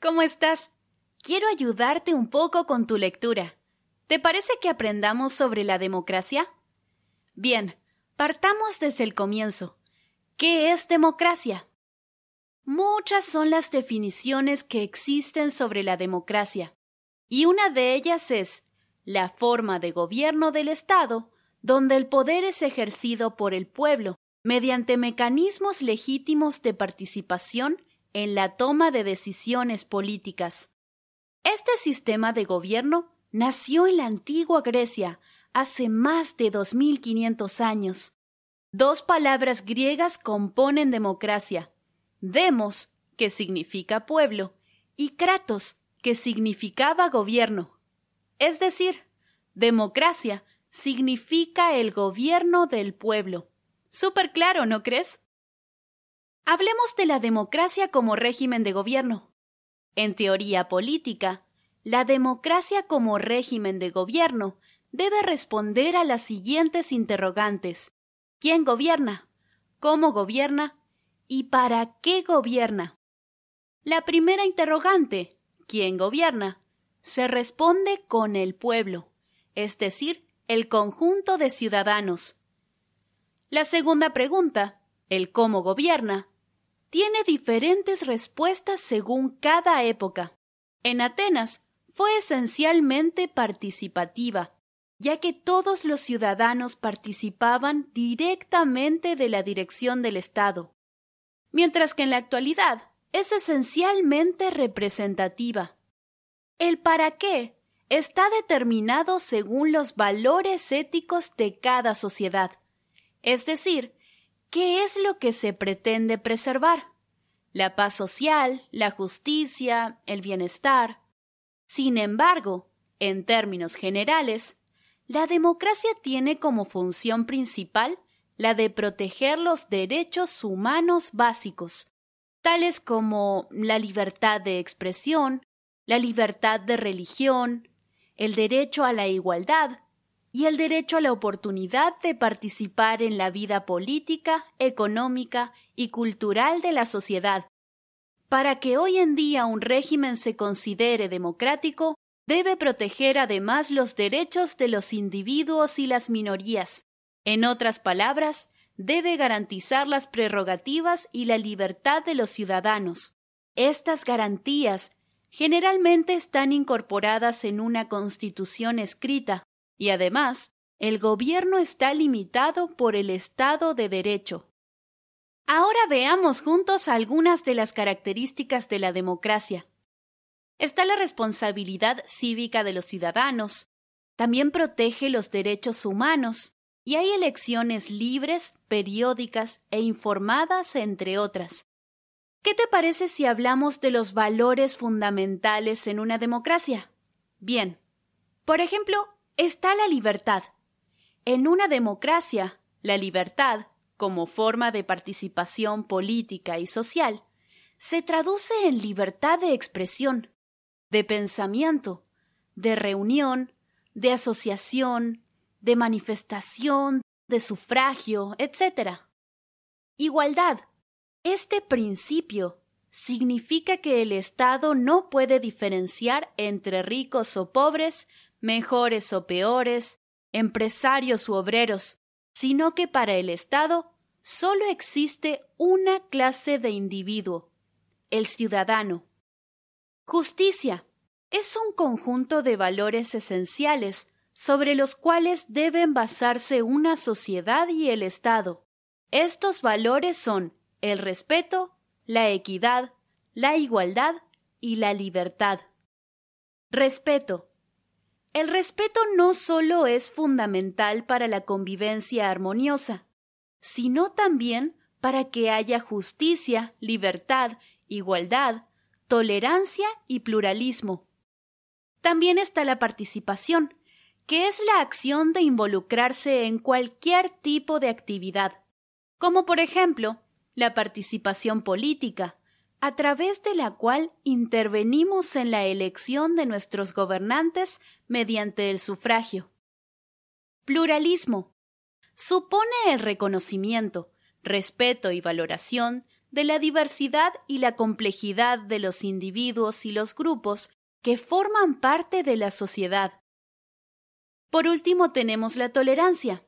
¿Cómo estás? Quiero ayudarte un poco con tu lectura. ¿Te parece que aprendamos sobre la democracia? Bien, partamos desde el comienzo. ¿Qué es democracia? Muchas son las definiciones que existen sobre la democracia, y una de ellas es la forma de gobierno del Estado donde el poder es ejercido por el pueblo mediante mecanismos legítimos de participación en la toma de decisiones políticas. Este sistema de gobierno nació en la antigua Grecia hace más de 2500 años. Dos palabras griegas componen democracia: demos, que significa pueblo, y kratos, que significaba gobierno. Es decir, democracia significa el gobierno del pueblo. Súper claro, ¿no crees? Hablemos de la democracia como régimen de gobierno. En teoría política, la democracia como régimen de gobierno debe responder a las siguientes interrogantes. ¿Quién gobierna? ¿Cómo gobierna? ¿Y para qué gobierna? La primera interrogante, ¿quién gobierna? se responde con el pueblo, es decir, el conjunto de ciudadanos. La segunda pregunta, el cómo gobierna, tiene diferentes respuestas según cada época. En Atenas fue esencialmente participativa, ya que todos los ciudadanos participaban directamente de la dirección del Estado, mientras que en la actualidad es esencialmente representativa. El para qué está determinado según los valores éticos de cada sociedad, es decir, ¿qué es lo que se pretende preservar? La paz social, la justicia, el bienestar. Sin embargo, en términos generales, la democracia tiene como función principal la de proteger los derechos humanos básicos, tales como la libertad de expresión, la libertad de religión, el derecho a la igualdad y el derecho a la oportunidad de participar en la vida política, económica y cultural de la sociedad. Para que hoy en día un régimen se considere democrático, debe proteger además los derechos de los individuos y las minorías. En otras palabras, debe garantizar las prerrogativas y la libertad de los ciudadanos. Estas garantías generalmente están incorporadas en una constitución escrita y además el gobierno está limitado por el Estado de Derecho. Ahora veamos juntos algunas de las características de la democracia. Está la responsabilidad cívica de los ciudadanos, también protege los derechos humanos, y hay elecciones libres, periódicas e informadas, entre otras. ¿Qué te parece si hablamos de los valores fundamentales en una democracia? Bien, por ejemplo, está la libertad. En una democracia, la libertad, como forma de participación política y social, se traduce en libertad de expresión, de pensamiento, de reunión, de asociación, de manifestación, de sufragio, etc. Igualdad este principio significa que el Estado no puede diferenciar entre ricos o pobres, mejores o peores, empresarios u obreros, sino que para el Estado solo existe una clase de individuo, el ciudadano. Justicia es un conjunto de valores esenciales sobre los cuales deben basarse una sociedad y el Estado. Estos valores son el respeto, la equidad, la igualdad y la libertad. Respeto. El respeto no solo es fundamental para la convivencia armoniosa, sino también para que haya justicia, libertad, igualdad, tolerancia y pluralismo. También está la participación, que es la acción de involucrarse en cualquier tipo de actividad, como por ejemplo la participación política, a través de la cual intervenimos en la elección de nuestros gobernantes mediante el sufragio. Pluralismo. Supone el reconocimiento, respeto y valoración de la diversidad y la complejidad de los individuos y los grupos que forman parte de la sociedad. Por último tenemos la tolerancia.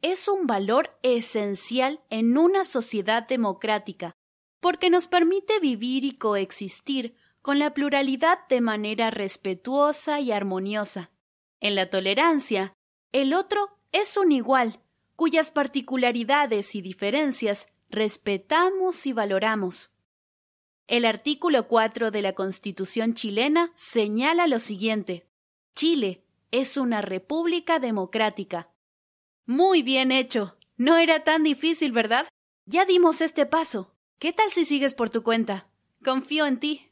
Es un valor esencial en una sociedad democrática, porque nos permite vivir y coexistir con la pluralidad de manera respetuosa y armoniosa. En la tolerancia, el otro es un igual, cuyas particularidades y diferencias respetamos y valoramos. El artículo 4 de la Constitución chilena señala lo siguiente. Chile es una república democrática. Muy bien hecho. No era tan difícil, ¿verdad? Ya dimos este paso. ¿Qué tal si sigues por tu cuenta? Confío en ti.